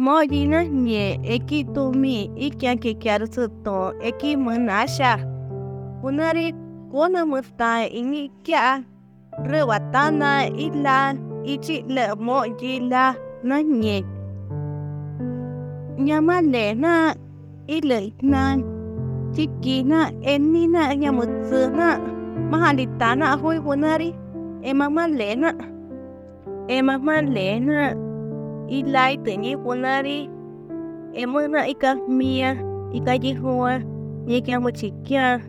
Moyina nye eki tumi ikia kikiar suto eki menasha. Kunari kona musta ini kia rewatana ila ichi le mo jila na nye. Nyama le na ile na chiki na eni na nyamutsu na mahalitana hui kunari emama le ilai tengi punari emana ika mia, ika jihua ni kya muchi kya.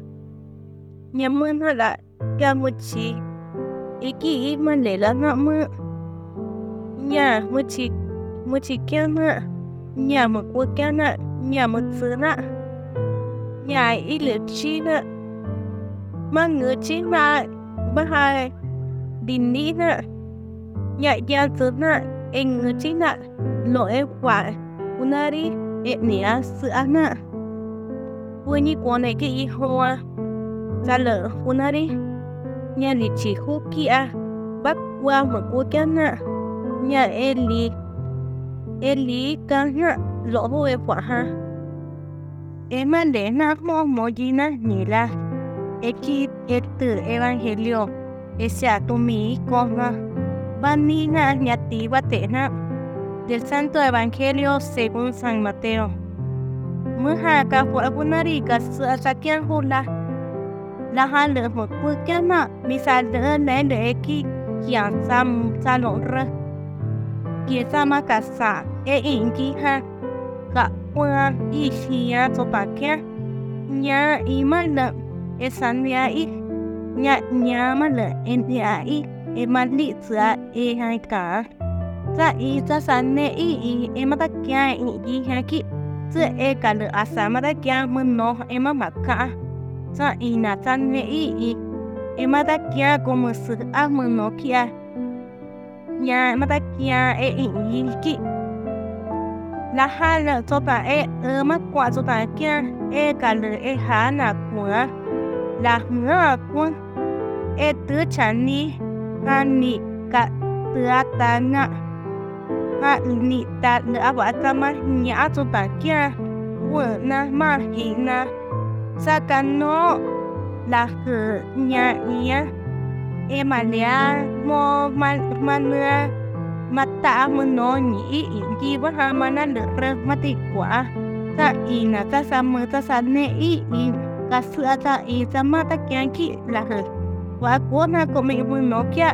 Nyamana la kya muchi iki ima lela na mu nya muchi muchi kya na nya mu ku kya na nya mu tsu na nya ile chi na ma ngu chi ma ba hai din ni na nya ya tsu na en china lo es kwa unari e etnia sana ana wani kone ke i hoa ta le unari. Nya li chi hu ki a ba kwa ma ko kya na eli eli li e li ka lo ho e kwa ha e ma le na mo mo ji na ni la e ki evangelio. Ese sia tu mi ko na Vanina Ñativa Tena, del Santo Evangelio según San Mateo. Muhaka fue abunarica sakian hula. La hale mo kukana misal de ne de ki kian sam salonra. Ki sama kasa e inki ha ka kwa ishia topakia. Nya imala esania i nya nya mala endia i e mali tsua e hai ka. Za i za san ne i i e ma ta kya i i ha ki. Tsu e ka le asa ma kya mu no e ma ma ka za i na san ne i i e ma kya ko mu su a mu no kya nya ma kya e i i ki. La ha le to ta e e ma kwa to ta kya e ka le e ha na kwa la nga kwa e tu chan ni ngani ka tua nga ha ni ta le aba ta ma nya to ta kia wo na ma hi na sa ka no la hu nya nya e ma lia mo ma ma nua ma ta mo no ni i i ki ba ha ma na le re ma ti kwa ta i na ta sa mo ta sa ne i i, ka su ta i ta ma ta kia ki la hu wa na ko mình bu no kya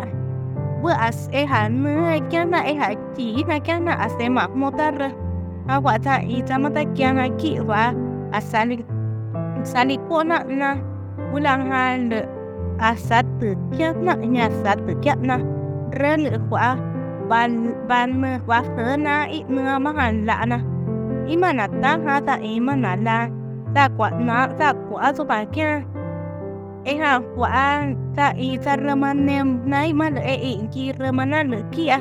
as e ha nu kia na e ha ki na kia na as e ma mo tar a wa ta i ta ma ta kia na ki wa asali sali ko na na ulang ha le asat kia na nya sat kia na re le kwa ban ban me wa fe na ít mưa mà han lạ na ít mà na ta ha, ta ít mà na la. Ta quả na ta quả so ba kia e ha kwa ta i ta ramanem na ma e i ki ramana le kia.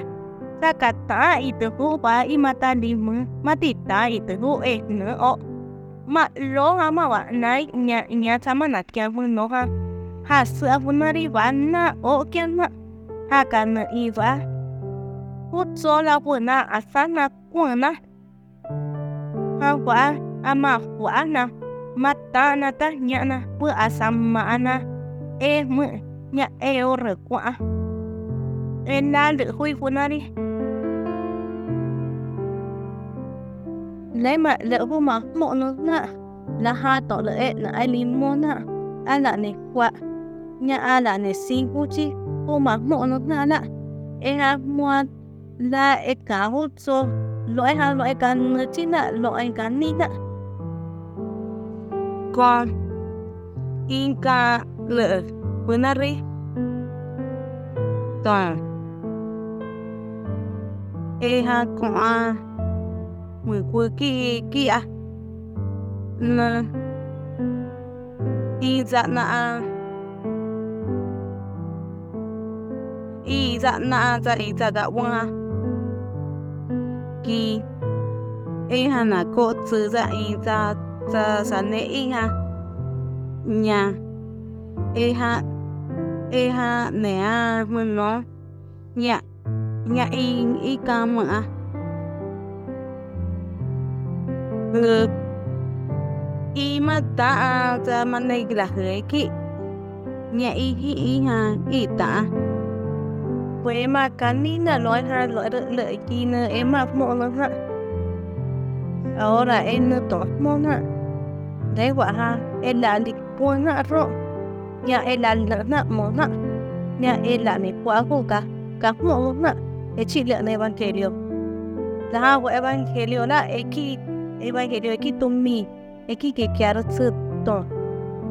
Ta ka ta i te hu ba i ta mu matita i te hu e ne o ma lo ha ma wa na nya nya ta na kya mu no ha ha. Su a fu na ri wa na o kya na ha ka na i wa hu zo la fu na a sa na ku na ha wa a ma wa na ta na ta nya na pu mà na. E mu nya e o re kwa e na le hui fu na ri Lấy mà lỡ vô mà, mộ nó na là ha to lỡ e là ai li mo na nè ne kwa a là nè xin vô chi. Vô mà mộ nó na la e ha mua là e ka hút so lo ha lo cá kan chi na lo cá kan ni na con. Inca lệ Bunari Toàn. E ha, con Mười cuối kia kia à Nà Y dạ nà Y dạ nà dạ y dạ dạ wa Ki E ha, nà cô tsư dạ y dạ sa sa ne i ha. Nya e ha. E ha ne a mu no dạ. nya nya i i ka mu a ngược y mà ta ta mà này là hơi kỹ nhà y hi y ha, y ta. Với mà cái ní là nói ha nói được lợi chi nữa em mà mong nó ha ở là em nó tốt mong ha đấy quả ha. Em là đi buôn ha rồi nhà em là lỡ na mua ha nhà em là này quá cô cả cả mua ha em chỉ lỡ này bằng kể điều. Là của evangelio la eki evangelio eki tumi eki ke kiaro tsu to khi tôm mì,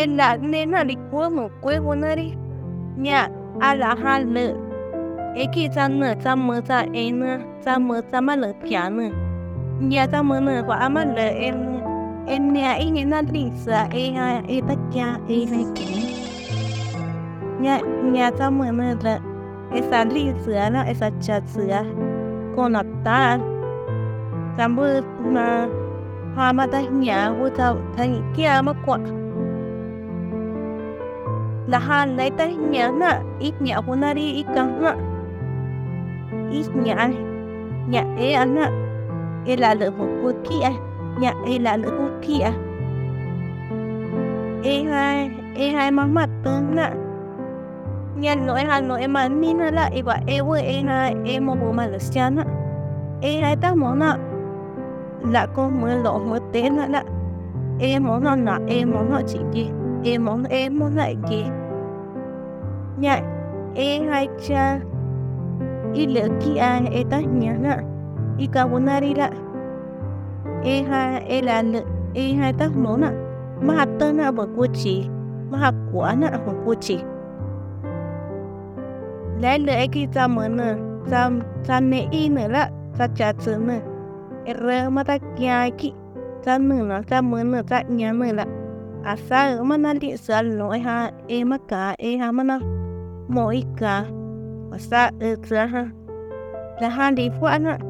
em khi cái kia ko mo ko wo na ri nya ala ha le eki ta ne ta mo ta e ne ta mo ta ma le pia ne nya ta mo ne wa ama le em em nya i ne ri sa e ha e ta kya e ne ke nhà nhà ta mo ne la esa li sữa nó esa chặt sữa con nó ta cảm ơn mà hoa mà ta nhà vô tao thành kia mà quạt là ha lấy ta nhà na ít nhà của nó đi ít cả nè ít nhà e la anh là một cô kia nhà e là lỡ cô kia e à? hai e hai mà mặt tướng nè nhà nội hà nội mà nín là ý quả em với em hai em một bộ mặt là xanh nè, em hai ta món nè là con mới lộ mới tên em món nó là em món nó chỉ gì em lại gì nhà hai cha. Ý lỡ kia em ta nhớ nè em ta món nè chỉ ta nữa rơ mà ta kia ki ta nữa là ta mở nữa ta nhà nữa là à sao mà nó đi sợ lỗi ha em mà cả em ha mà nó mỗi cả à sao ở sợ ha là ha cha phụ nữa e kia nè để là nữa là làm ha nè nhà là nữa là khu kia nè nhà pa nhà semai la nhà si ro na e la te na nhà si ho na e la le i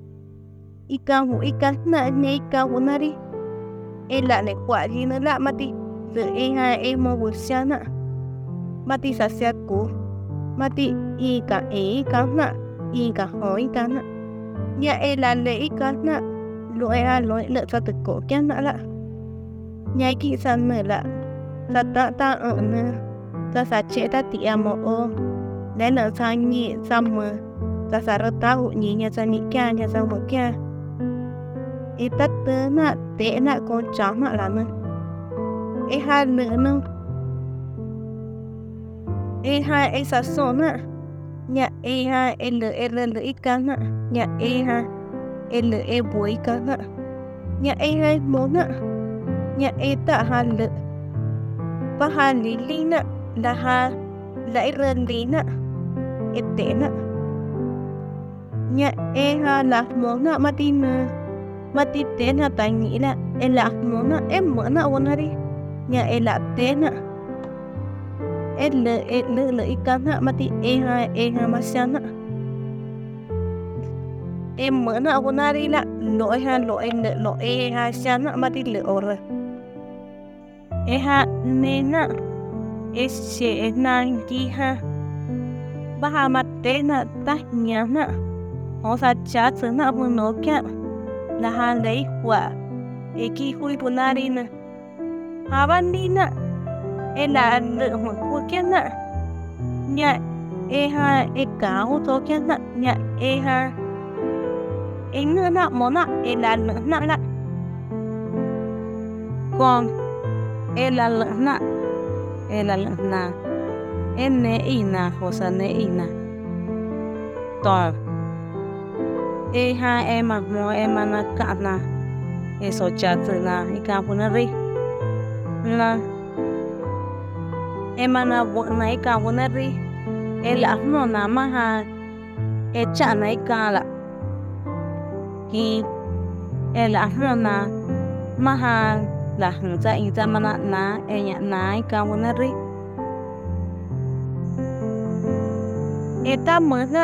ika ri e na e la ni hu i na ne i hu na e la ne kwa ji na la, mati. Ti e eh, ha e mo bu na. Mati sa sia ku mati, ika eh, e ika na. Ika, ho, ika na. Ya e eh, la le ika na. Lo e ha lo le sa te ko kya na la. Nya ki sa me la. Sa ta ta, o, na. Sa sa che, ta, ti amo o. Le na, sa ni sa, mo. Sa sa ro, ta u ni nya sa, ni, kya nya sa, mo, kya e ta tớ nạ tế nạ con chó nạ là na e hai nữa nữa e hai e sa số nạ nhà e hai l l l y ka nạ nhà e hai l e bu i ka nạ nhà e hai mo nạ nhà e tạ ha l ba ha lý lý nạ là ha la i ren nạ na e te na nhà e ha là mo na mà tin na ma ti te na ta ni la e la mo na e mo na wona ri nhà e la te na e le e le le i ka na ma ti e ha e ha ma sia na e mo na ko na la lo e ha lo e lo e ha sia na ma ti le ora e ha ne na e se e na ki ha ba ha ma te na ta nya na ho sa cha tsu na bu no kya la nahan lei hua e ki hui punari na ri na haban đi nè. E là le một ku kia na nya e ha e ka cáo to kia na nya e ha e na na mo na e là na na nè. Con e la la na e la la na e ne y nè hồ sa nè y nè e ha e mà mo e mà nè cả nè e so cha tự nè e ka phụ nè ri la emana buona ika wonari ela no na maha e cha na e ka la ki e la no na ma ha la hanza in zamana na e nya nai ka wonari e ta mo na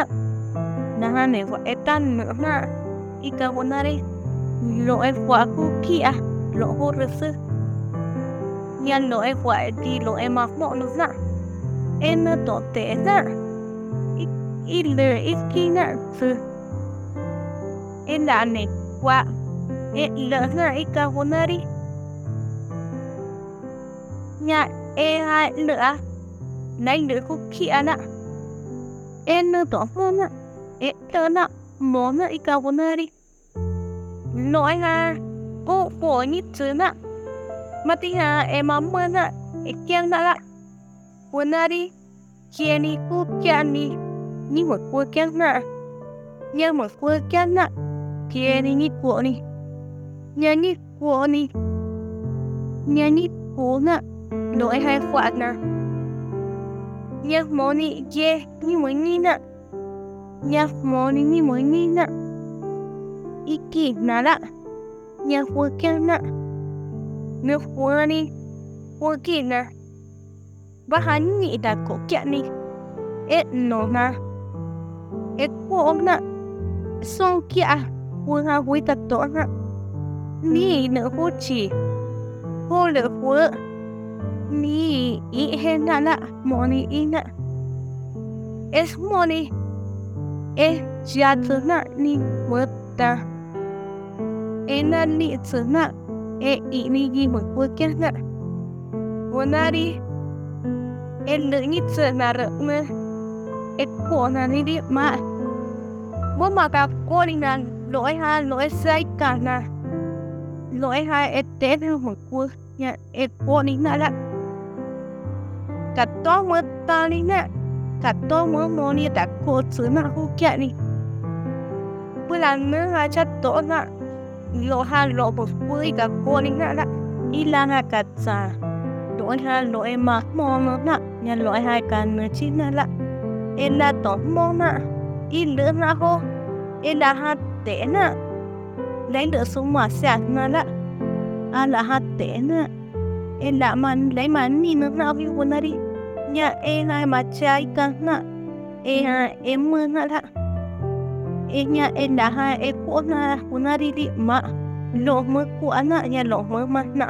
hane wa etan ta na ika ka lo e wa ku kia lo ho resu nya lo e wa di lo e ma mo no na en na to te na i le i ki na su en la ne wa e lo na ika ka wonari nya e ha le a nai le ku ki ana e na to mo na e le na mo na i ka wonari nói ha cô của như chứ na mà tí ha em mắm mơ na e kiang na la wonari kia ni ku kia ni ni một cô kiang na như một cô kiang na kia ni ni của ni nhà ni của ni nhà ni của na nói hai quạt na nhà mò ni kia ni mới ni na nhà mò ni ni mới ni na iki nada nhà của kia na nước của ni của kia na và hắn nghĩ đã có kia ni et no na et của na song kia của ha với ta tổ na ni nữa của chỉ của lỡ của ni i hen na na money ina es money e jatu na ni wata ena ni tsuna e i ni gi mo của kia na wonari e lỡ ni tsuna rợ na e của na ni đi, mà. Bố mà cả cô đi na lỗi ha, lỗi sai cả na lỗi ha e té theo một của nhà e cô đi na la cả to mơ mô ni đã cô chứ na hu kia ni bây lần nữa ha chắc tổ na lo ha lo một bữa cả cô đi na la ilang ha cả sa lỗi ha lỗi mà mò nó na nhà lỗi hai cả nữa chi na lạ. e la to mò na i lỡ na ho e la ha té na lấy được xuống mà sạc na lạ. À là ha té na e la mà lấy man ni na na vi đi nhà e hai mà chai ka na e ha em mơ na la e nhà e đã ha e ko na đi đi mà lo mơ ko ana nhà lo mơ ma na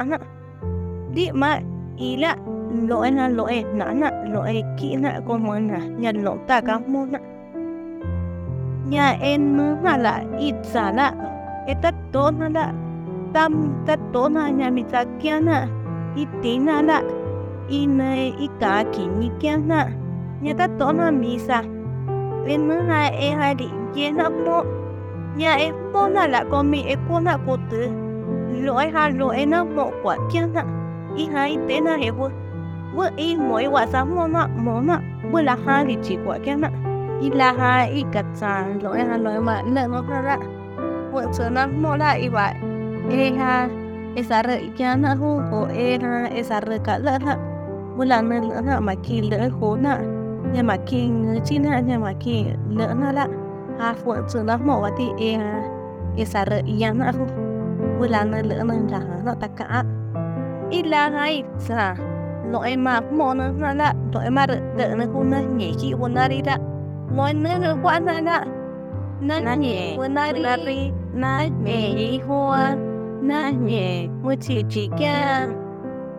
đi di ý là lo e na lo e na na lo e kỹ na con mơ na nhà lo ta ka mơ na nhà e mơ na là ít giả la e tất tốt na la tam ta to na nya mi ta kia na ít tí na la i na i ka ki ni kia na nya ta to na mi sa e mơ ha e ha di ye na mo, nya e mo na la ko mi e ko na ko tu lo e ha lo e na mo kwa kia na i ha i te na he wo. Wo i mo i wa sa mo na mo na wo la ha di chi kwa kia na i la ha i ka sa lo e ha lo e ma na no ka ra. Wo chu na mo la i wa e ha esa re kia na hu, o e ha esa re ka la ha wo la na le na ma ki le ho na nhà mà ki chi na nhà mà ki le na la ha fu chu na mo wa ti e e sa re ya na hu wo la na le na la ha na ta ka i la ha i sa lo e ma mo na na la lo e ma re de na ku na nhẹ chi wo na ri da lo na na kwa na la na nhẹ wo na ri na nhẹ i ho na nhẹ wo chi chi kya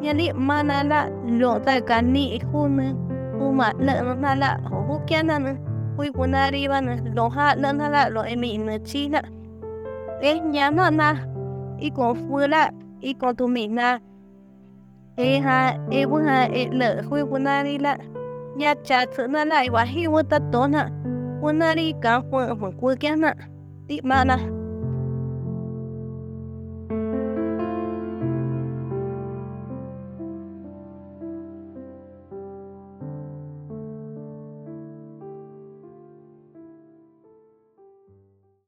nhà li mà na la lo ta ka ni hu na hu mà le na la ho hu kya na hui wo na ri na lo ha le na la lo e na chi nè, e nhà na na i con phu là i con tu mi na. E ha e wo ha e le hui wo na ri la nhà cha chu na la i wa hi wo ta to na wo na ri ka hu wo ku kya ti ma